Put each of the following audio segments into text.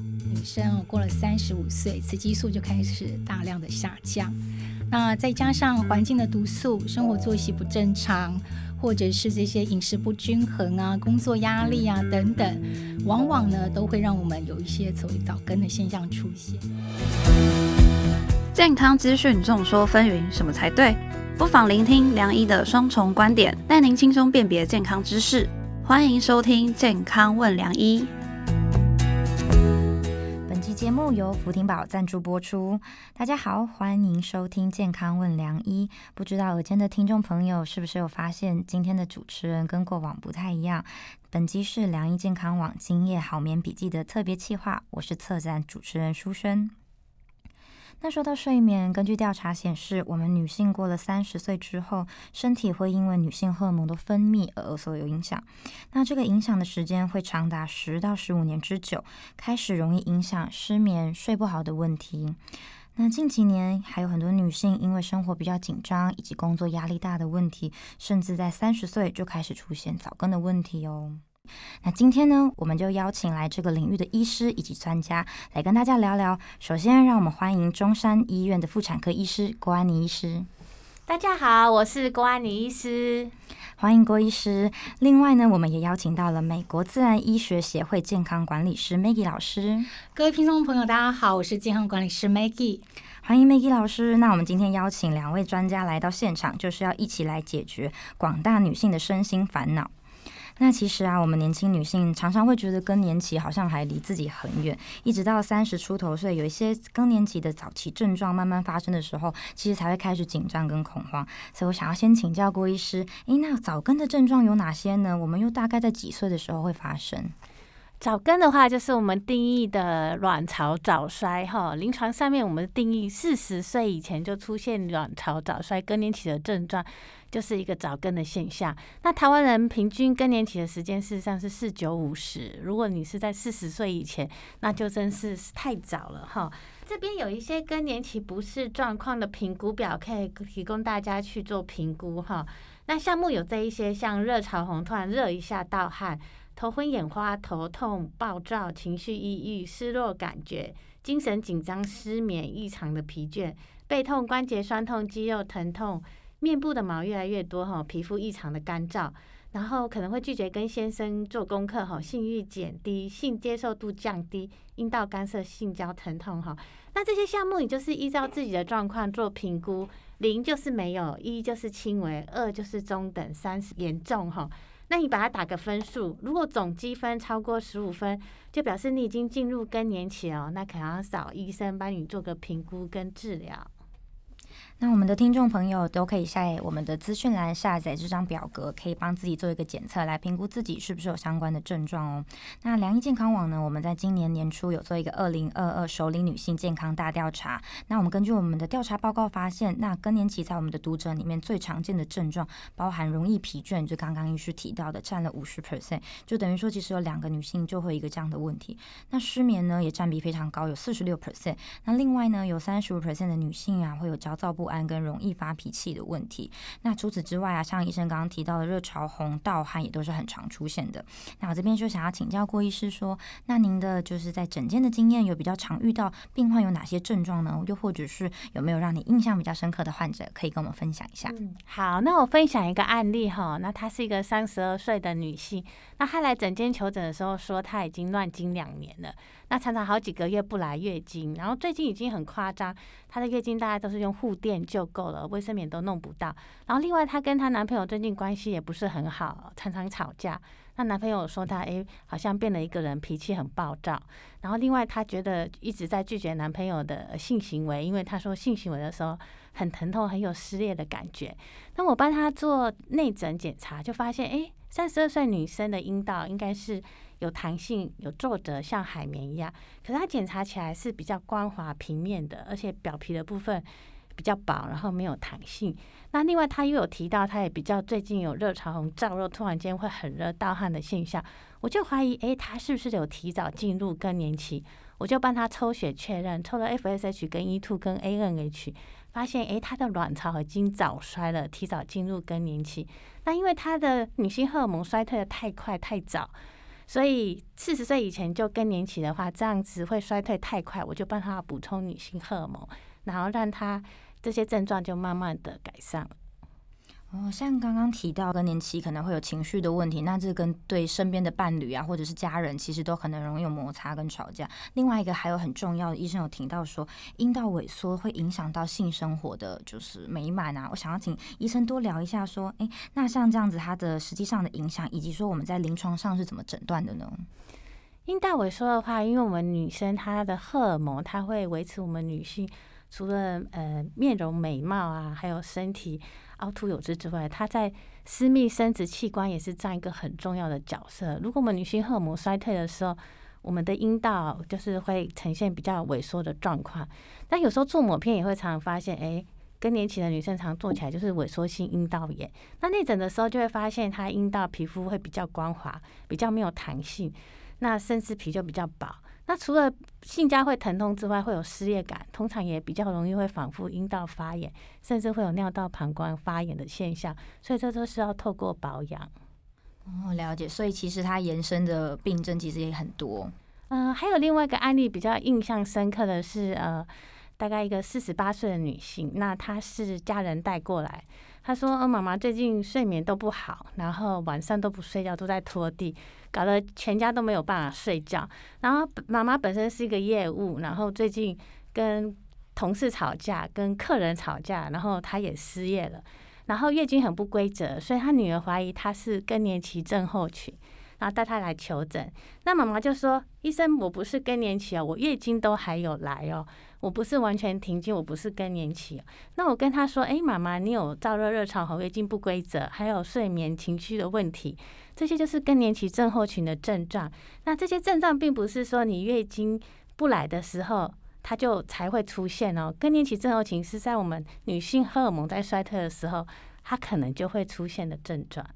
女生过了三十五岁，雌激素就开始大量的下降。那再加上环境的毒素、生活作息不正常，或者是这些饮食不均衡啊、工作压力啊等等，往往呢都会让我们有一些所谓早更的现象出现。健康资讯众说纷纭，什么才对？不妨聆听梁医的双重观点，带您轻松辨别健康知识。欢迎收听《健康问梁医》。节目由福廷宝赞助播出。大家好，欢迎收听《健康问良医》。不知道耳间的听众朋友是不是有发现，今天的主持人跟过往不太一样？本集是良医健康网今夜好眠笔记的特别企划，我是策展主持人舒萱。那说到睡眠，根据调查显示，我们女性过了三十岁之后，身体会因为女性荷尔蒙的分泌而所有影响。那这个影响的时间会长达十到十五年之久，开始容易影响失眠、睡不好的问题。那近几年还有很多女性因为生活比较紧张以及工作压力大的问题，甚至在三十岁就开始出现早更的问题哦。那今天呢，我们就邀请来这个领域的医师以及专家来跟大家聊聊。首先，让我们欢迎中山医院的妇产科医师郭安妮医师。大家好，我是郭安妮医师，欢迎郭医师。另外呢，我们也邀请到了美国自然医学协会健康管理师 Maggie 老师。各位听众朋友，大家好，我是健康管理师 Maggie，欢迎 Maggie 老师。那我们今天邀请两位专家来到现场，就是要一起来解决广大女性的身心烦恼。那其实啊，我们年轻女性常常会觉得更年期好像还离自己很远，一直到三十出头岁，有一些更年期的早期症状慢慢发生的时候，其实才会开始紧张跟恐慌。所以我想要先请教郭医师，诶，那早更的症状有哪些呢？我们又大概在几岁的时候会发生？早更的话，就是我们定义的卵巢早衰哈。临床上面我们定义四十岁以前就出现卵巢早衰更年期的症状。就是一个早更的现象。那台湾人平均更年期的时间事实上是四九五十。如果你是在四十岁以前，那就真是太早了哈。这边有一些更年期不适状况的评估表，可以提供大家去做评估哈。那项目有这一些，像热潮红，突然热一下，盗汗、头昏眼花、头痛、暴躁、情绪抑郁、失落感觉、精神紧张、失眠、异常的疲倦、背痛、关节酸痛、肌肉疼痛。面部的毛越来越多哈，皮肤异常的干燥，然后可能会拒绝跟先生做功课哈，性欲减低，性接受度降低，阴道干涩，性交疼痛哈。那这些项目你就是依照自己的状况做评估，零就是没有，一就是轻微，二就是中等，三是严重哈。那你把它打个分数，如果总积分超过十五分，就表示你已经进入更年期哦，那可能要找医生帮你做个评估跟治疗。那我们的听众朋友都可以在我们的资讯栏下载这张表格，可以帮自己做一个检测，来评估自己是不是有相关的症状哦。那良医健康网呢，我们在今年年初有做一个二零二二首领女性健康大调查。那我们根据我们的调查报告发现，那更年期在我们的读者里面最常见的症状，包含容易疲倦，就刚刚医师提到的，占了五十 percent，就等于说其实有两个女性就会有一个这样的问题。那失眠呢，也占比非常高，有四十六 percent。那另外呢，有三十五 percent 的女性啊，会有焦躁不安跟容易发脾气的问题。那除此之外啊，像医生刚刚提到的热潮红、盗汗也都是很常出现的。那我这边就想要请教郭医师说，那您的就是在诊间的经验，有比较常遇到病患有哪些症状呢？又或者是有没有让你印象比较深刻的患者，可以跟我们分享一下？嗯，好，那我分享一个案例哈。那她是一个三十二岁的女性，那她来诊间求诊的时候说，她已经乱经两年了。那常常好几个月不来月经，然后最近已经很夸张，她的月经大概都是用护垫就够了，卫生棉都弄不到。然后另外她跟她男朋友最近关系也不是很好，常常吵架。那男朋友说她诶好像变了一个人，脾气很暴躁。然后另外她觉得一直在拒绝男朋友的性行为，因为她说性行为的时候很疼痛，很有撕裂的感觉。那我帮她做内诊检查，就发现诶三十二岁女生的阴道应该是。有弹性，有皱褶，像海绵一样。可是它检查起来是比较光滑平面的，而且表皮的部分比较薄，然后没有弹性。那另外，他又有提到，他也比较最近有热潮红、燥热，突然间会很热、盗汗的现象。我就怀疑，哎，他是不是有提早进入更年期？我就帮他抽血确认，抽了 FSH 跟 E2 跟 ANH，发现，哎，他的卵巢已经早衰了，提早进入更年期。那因为他的女性荷尔蒙衰退的太快太早。所以四十岁以前就更年期的话，这样子会衰退太快，我就帮他补充女性荷尔蒙，然后让他这些症状就慢慢的改善了。哦，像刚刚提到更年期可能会有情绪的问题，那这跟对身边的伴侣啊，或者是家人，其实都可能容易有摩擦跟吵架。另外一个还有很重要的，医生有提到说，阴道萎缩会影响到性生活的就是美满啊。我想要请医生多聊一下，说，诶，那像这样子，它的实际上的影响，以及说我们在临床上是怎么诊断的呢？阴道萎缩的话，因为我们女生她的荷尔蒙，它会维持我们女性除了呃面容美貌啊，还有身体。凹凸有致之外，它在私密生殖器官也是占一个很重要的角色。如果我们女性荷尔蒙衰退的时候，我们的阴道就是会呈现比较萎缩的状况。但有时候做抹片也会常常发现，哎，更年期的女生常做起来就是萎缩性阴道炎。那内诊的时候就会发现，她阴道皮肤会比较光滑，比较没有弹性，那甚至皮就比较薄。那除了性交会疼痛之外，会有失业感，通常也比较容易会反复阴道发炎，甚至会有尿道膀胱发炎的现象，所以这都是要透过保养。哦，了解。所以其实它延伸的病症其实也很多。嗯，还有另外一个案例比较印象深刻的是，呃，大概一个四十八岁的女性，那她是家人带过来。他说：“呃，妈妈最近睡眠都不好，然后晚上都不睡觉，都在拖地，搞得全家都没有办法睡觉。然后妈妈本身是一个业务，然后最近跟同事吵架，跟客人吵架，然后她也失业了。然后月经很不规则，所以她女儿怀疑她是更年期症候群，然后带她来求诊。那妈妈就说：医生，我不是更年期哦，我月经都还有来哦。”我不是完全停经，我不是更年期。那我跟他说：“哎，妈妈，你有燥热、热潮和月经不规则，还有睡眠、情绪的问题，这些就是更年期症候群的症状。那这些症状并不是说你月经不来的时候，它就才会出现哦。更年期症候群是在我们女性荷尔蒙在衰退的时候，它可能就会出现的症状。”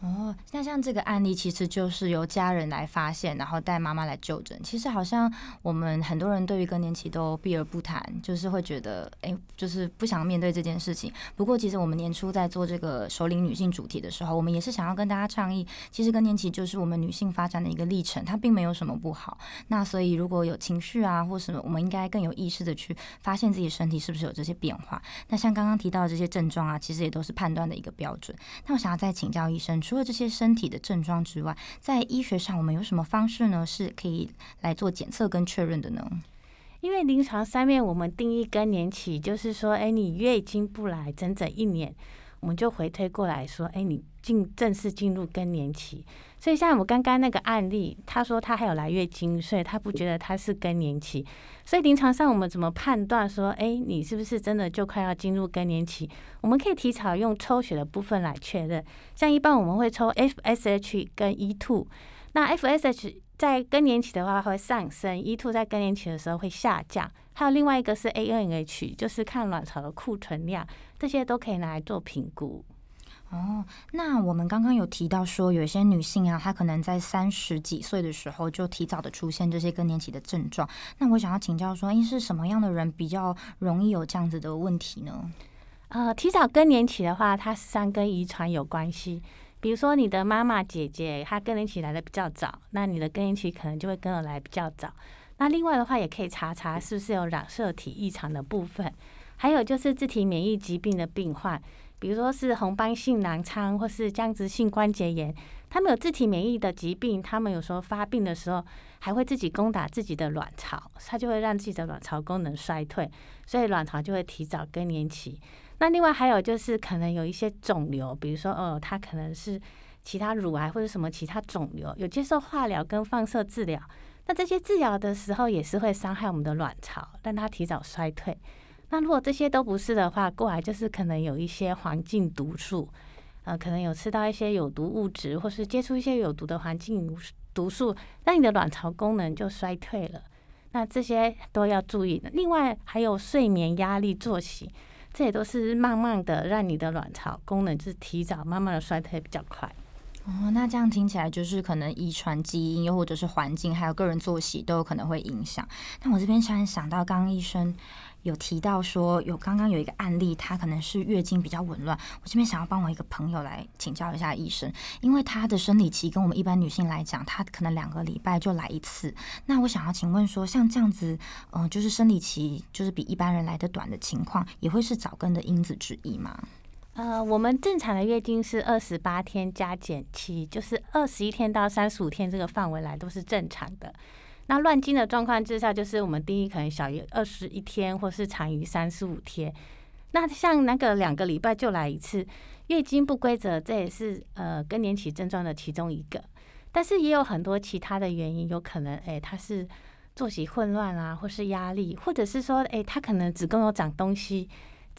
哦，那像这个案例，其实就是由家人来发现，然后带妈妈来就诊。其实好像我们很多人对于更年期都避而不谈，就是会觉得，哎，就是不想面对这件事情。不过，其实我们年初在做这个首领女性主题的时候，我们也是想要跟大家倡议，其实更年期就是我们女性发展的一个历程，它并没有什么不好。那所以如果有情绪啊，或什么，我们应该更有意识的去发现自己身体是不是有这些变化。那像刚刚提到的这些症状啊，其实也都是判断的一个标准。那我想要再请教医生。除了这些身体的症状之外，在医学上我们有什么方式呢？是可以来做检测跟确认的呢？因为临床上面我们定义更年期，就是说，哎，你月经不来整整一年，我们就回推过来说，哎，你进正式进入更年期。所以像我刚刚那个案例，他说他还有来月经，所以他不觉得他是更年期。所以临床上我们怎么判断说，哎，你是不是真的就快要进入更年期？我们可以提早用抽血的部分来确认。像一般我们会抽 FSH 跟 E2，那 FSH 在更年期的话会上升，E2 在更年期的时候会下降。还有另外一个是 ANH，就是看卵巢的库存量，这些都可以拿来做评估。哦，那我们刚刚有提到说，有一些女性啊，她可能在三十几岁的时候就提早的出现这些更年期的症状。那我想要请教说，诶，是什么样的人比较容易有这样子的问题呢？呃，提早更年期的话，它实际上跟遗传有关系。比如说，你的妈妈、姐姐她更年期来的比较早，那你的更年期可能就会跟着来比较早。那另外的话，也可以查查是不是有染色体异常的部分，还有就是自体免疫疾病的病患。比如说是红斑性狼疮或是僵直性关节炎，他们有自体免疫的疾病，他们有时候发病的时候还会自己攻打自己的卵巢，它就会让自己的卵巢功能衰退，所以卵巢就会提早更年期。那另外还有就是可能有一些肿瘤，比如说哦，它可能是其他乳癌或者什么其他肿瘤，有接受化疗跟放射治疗，那这些治疗的时候也是会伤害我们的卵巢，让它提早衰退。那如果这些都不是的话，过来就是可能有一些环境毒素，呃，可能有吃到一些有毒物质，或是接触一些有毒的环境毒素，那你的卵巢功能就衰退了。那这些都要注意。另外还有睡眠、压力、作息，这也都是慢慢的让你的卵巢功能就是提早慢慢的衰退比较快。哦，那这样听起来就是可能遗传基因，又或者是环境，还有个人作息都有可能会影响。那我这边突然想到，刚刚医生有提到说，有刚刚有一个案例，她可能是月经比较紊乱。我这边想要帮我一个朋友来请教一下医生，因为她的生理期跟我们一般女性来讲，她可能两个礼拜就来一次。那我想要请问说，像这样子，嗯、就是生理期就是比一般人来的短的情况，也会是早更的因子之一吗？呃，我们正常的月经是二十八天加减期，就是二十一天到三十五天这个范围来都是正常的。那乱经的状况之下，就是我们定义可能小于二十一天，或是长于三十五天。那像那个两个礼拜就来一次，月经不规则，这也是呃更年期症状的其中一个。但是也有很多其他的原因，有可能诶，它是作息混乱啊，或是压力，或者是说诶，它可能子宫有长东西。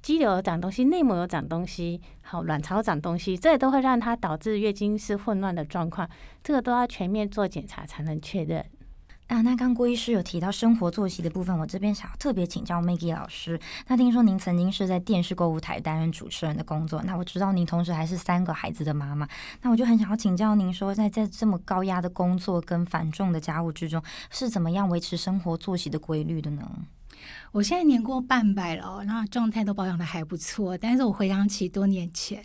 肌瘤有长东西，内膜有长东西，好，卵巢长东西，这也都会让它导致月经是混乱的状况，这个都要全面做检查才能确认。啊，那刚郭医师有提到生活作息的部分，我这边想要特别请教 Maggie 老师。那听说您曾经是在电视购物台担任主持人的工作，那我知道您同时还是三个孩子的妈妈，那我就很想要请教您说，在在这么高压的工作跟繁重的家务之中，是怎么样维持生活作息的规律的呢？我现在年过半百了，那状态都保养的还不错。但是我回想起多年前，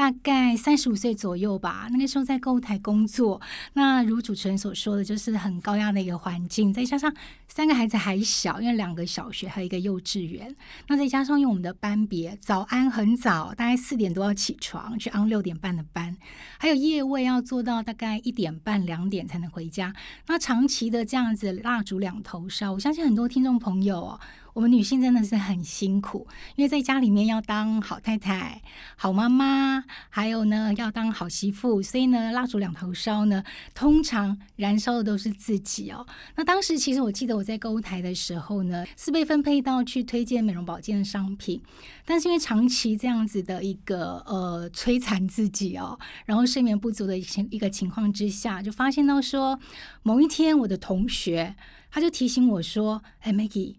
大概三十五岁左右吧，那个时候在购物台工作。那如主持人所说的，就是很高压的一个环境，再加上三个孩子还小，因为两个小学还有一个幼稚园。那再加上因为我们的班别早安很早，大概四点多要起床去安六点半的班，还有夜位要做到大概一点半两点才能回家。那长期的这样子蜡烛两头烧，我相信很多听众朋友哦。我们女性真的是很辛苦，因为在家里面要当好太太、好妈妈，还有呢要当好媳妇，所以呢蜡烛两头烧呢，通常燃烧的都是自己哦。那当时其实我记得我在购物台的时候呢，是被分配到去推荐美容保健的商品，但是因为长期这样子的一个呃摧残自己哦，然后睡眠不足的情一个情况之下，就发现到说某一天我的同学他就提醒我说：“哎，Maggie。”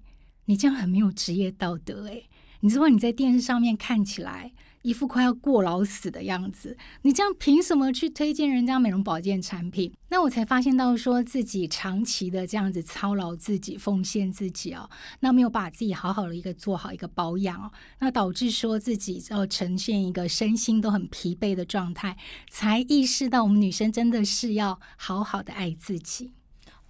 你这样很没有职业道德诶，你知道你在电视上面看起来一副快要过劳死的样子，你这样凭什么去推荐人家美容保健产品？那我才发现到说自己长期的这样子操劳自己、奉献自己哦，那没有把自己好好的一个做好一个保养哦，那导致说自己要呈现一个身心都很疲惫的状态，才意识到我们女生真的是要好好的爱自己。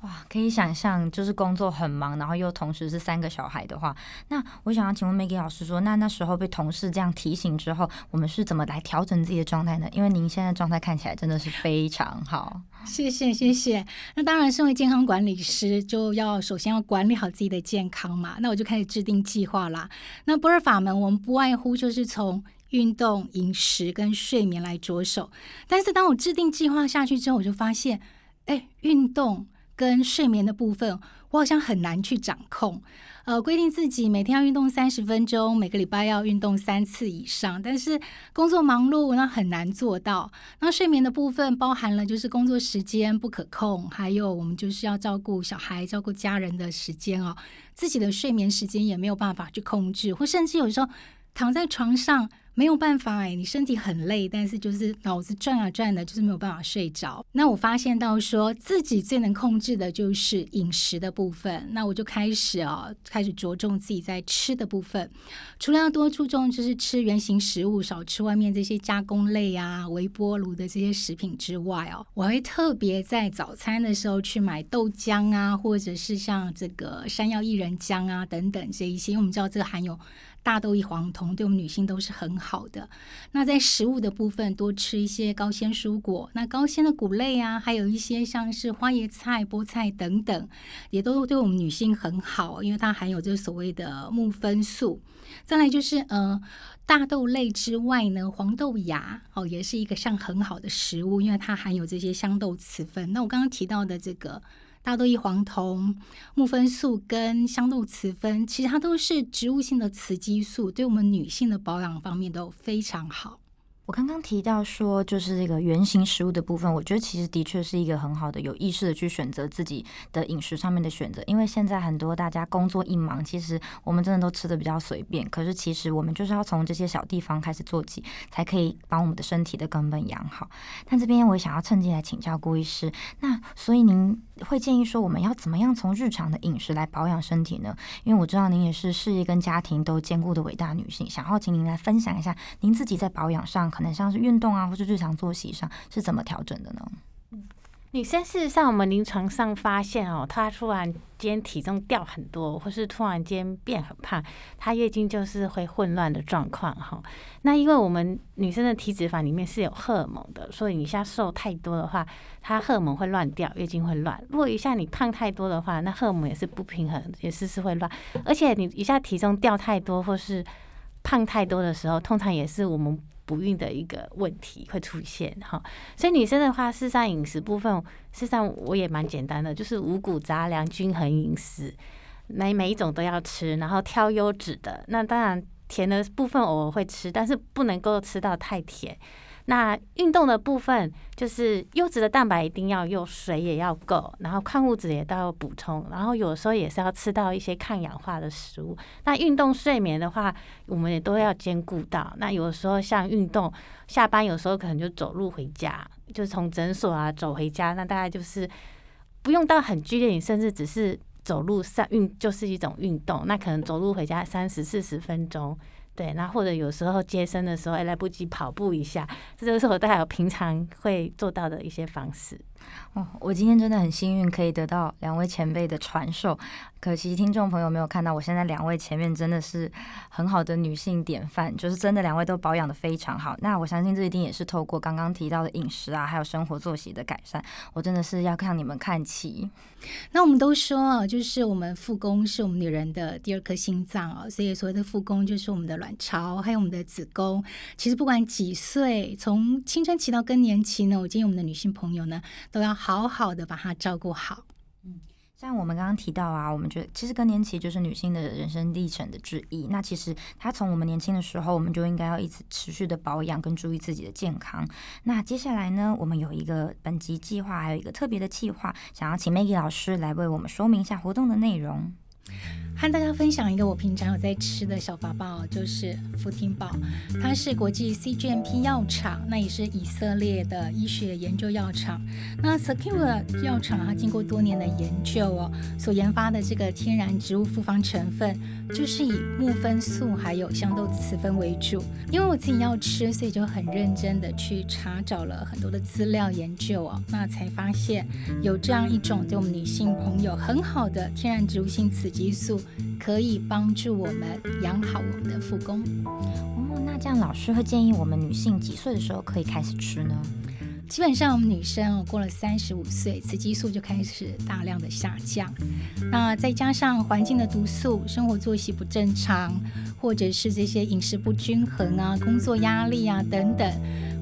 哇，可以想象，就是工作很忙，然后又同时是三个小孩的话，那我想要请问 Maggie 老师说，那那时候被同事这样提醒之后，我们是怎么来调整自己的状态呢？因为您现在状态看起来真的是非常好。谢谢谢谢。那当然，身为健康管理师，就要首先要管理好自己的健康嘛。那我就开始制定计划啦。那不二法门，我们不外乎就是从运动、饮食跟睡眠来着手。但是当我制定计划下去之后，我就发现，哎，运动。跟睡眠的部分，我好像很难去掌控。呃，规定自己每天要运动三十分钟，每个礼拜要运动三次以上。但是工作忙碌，那很难做到。那睡眠的部分包含了就是工作时间不可控，还有我们就是要照顾小孩、照顾家人的时间哦。自己的睡眠时间也没有办法去控制，或甚至有时候躺在床上。没有办法哎，你身体很累，但是就是脑子转啊转的，就是没有办法睡着。那我发现到说自己最能控制的就是饮食的部分，那我就开始啊，开始着重自己在吃的部分。除了要多注重就是吃原形食物，少吃外面这些加工类啊、微波炉的这些食品之外哦，我会特别在早餐的时候去买豆浆啊，或者是像这个山药薏仁浆啊等等这一些，因为我们知道这个含有。大豆异黄酮对我们女性都是很好的。那在食物的部分，多吃一些高纤蔬果，那高纤的谷类啊，还有一些像是花椰菜、菠菜等等，也都对我们女性很好，因为它含有这所谓的木酚素。再来就是呃，大豆类之外呢，黄豆芽哦，也是一个像很好的食物，因为它含有这些香豆雌酚。那我刚刚提到的这个。大豆异黄酮、木酚素跟香豆雌酚，其实它都是植物性的雌激素，对我们女性的保养方面都非常好。我刚刚提到说，就是这个原型食物的部分，我觉得其实的确是一个很好的有意识的去选择自己的饮食上面的选择。因为现在很多大家工作一忙，其实我们真的都吃的比较随便。可是其实我们就是要从这些小地方开始做起，才可以把我们的身体的根本养好。但这边我也想要趁机来请教顾医师，那所以您会建议说，我们要怎么样从日常的饮食来保养身体呢？因为我知道您也是事业跟家庭都兼顾的伟大女性，想要请您来分享一下您自己在保养上。可能像是运动啊，或是日常作息上是怎么调整的呢？女生事实上，我们临床上发现哦，她突然间体重掉很多，或是突然间变很胖，她月经就是会混乱的状况哈。那因为我们女生的体脂肪里面是有荷尔蒙的，所以你一下瘦太多的话，她荷尔蒙会乱掉，月经会乱。如果一下你胖太多的话，那荷尔蒙也是不平衡，也是是会乱。而且你一下体重掉太多，或是胖太多的时候，通常也是我们。不孕的一个问题会出现哈，所以女生的话，事实上饮食部分，事实上我也蛮简单的，就是五谷杂粮均衡饮食，每每一种都要吃，然后挑优质的。那当然甜的部分我会吃，但是不能够吃到太甜。那运动的部分就是优质的蛋白一定要用，水也要够，然后矿物质也都要补充，然后有时候也是要吃到一些抗氧化的食物。那运动睡眠的话，我们也都要兼顾到。那有时候像运动下班，有时候可能就走路回家，就从诊所啊走回家，那大概就是不用到很剧烈，你甚至只是走路上运就是一种运动。那可能走路回家三十四十分钟。对，那或者有时候接生的时候，哎，来不及跑步一下，这就是我大概平常会做到的一些方式。哦，我今天真的很幸运，可以得到两位前辈的传授。可惜听众朋友没有看到，我现在两位前面真的是很好的女性典范，就是真的两位都保养的非常好。那我相信这一定也是透过刚刚提到的饮食啊，还有生活作息的改善。我真的是要向你们看齐。那我们都说啊，就是我们腹宫是我们女人的第二颗心脏啊，所以所谓的腹宫就是我们的卵巢，还有我们的子宫。其实不管几岁，从青春期到更年期呢，我建议我们的女性朋友呢。都要好好的把它照顾好。嗯，像我们刚刚提到啊，我们觉得其实更年期就是女性的人生历程的之一。那其实她从我们年轻的时候，我们就应该要一直持续的保养跟注意自己的健康。那接下来呢，我们有一个本集计划，还有一个特别的计划，想要请 Maggie 老师来为我们说明一下活动的内容。和大家分享一个我平常有在吃的小法宝，就是福听宝。它是国际 CGMP 药厂，那也是以色列的医学研究药厂。那 Secure 药厂它经过多年的研究哦，所研发的这个天然植物复方成分，就是以木酚素还有香豆雌酚为主。因为我自己要吃，所以就很认真的去查找了很多的资料研究哦，那才发现有这样一种对我们女性朋友很好的天然植物性雌激素。可以帮助我们养好我们的腹功哦。那这样老师会建议我们女性几岁的时候可以开始吃呢？基本上我们女生哦，过了三十五岁，雌激素就开始大量的下降。那再加上环境的毒素、生活作息不正常，或者是这些饮食不均衡啊、工作压力啊等等。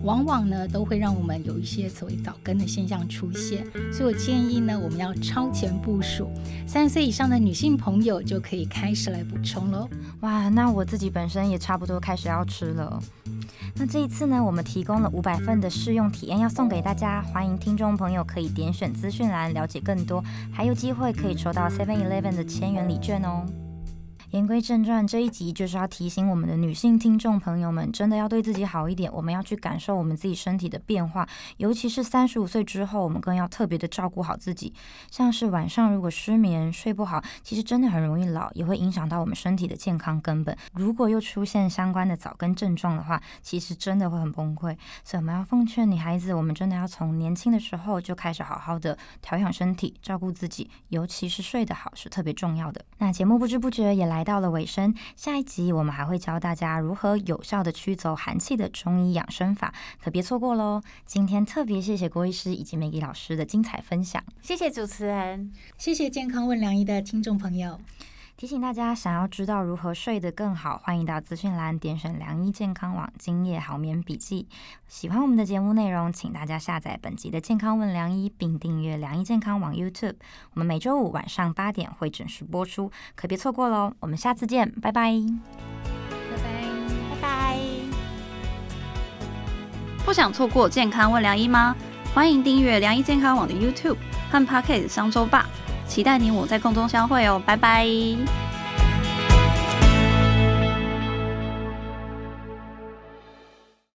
往往呢，都会让我们有一些所谓早更的现象出现，所以我建议呢，我们要超前部署，三十岁以上的女性朋友就可以开始来补充喽。哇，那我自己本身也差不多开始要吃了。那这一次呢，我们提供了五百份的试用体验要送给大家，欢迎听众朋友可以点选资讯栏了解更多，还有机会可以抽到 Seven Eleven 的千元礼券哦。言归正传，这一集就是要提醒我们的女性听众朋友们，真的要对自己好一点。我们要去感受我们自己身体的变化，尤其是三十五岁之后，我们更要特别的照顾好自己。像是晚上如果失眠、睡不好，其实真的很容易老，也会影响到我们身体的健康根本。如果又出现相关的早更症状的话，其实真的会很崩溃。所以我们要奉劝女孩子，我们真的要从年轻的时候就开始好好的调养身体，照顾自己，尤其是睡得好是特别重要的。那节目不知不觉也来。来到了尾声，下一集我们还会教大家如何有效的驱走寒气的中医养生法，可别错过喽！今天特别谢谢郭医师以及美丽老师的精彩分享，谢谢主持人，谢谢健康问良医的听众朋友。提醒大家，想要知道如何睡得更好，欢迎到资讯栏点选“良医健康网”今夜好眠笔记。喜欢我们的节目内容，请大家下载本集的健康问良医，并订阅“良医健康网 ”YouTube。我们每周五晚上八点会准时播出，可别错过喽！我们下次见，拜拜。拜拜拜拜。不想错过健康问良医吗？欢迎订阅“良医健康网”的 YouTube 和 Pocket 商周吧。期待你我在空中相会哦拜拜。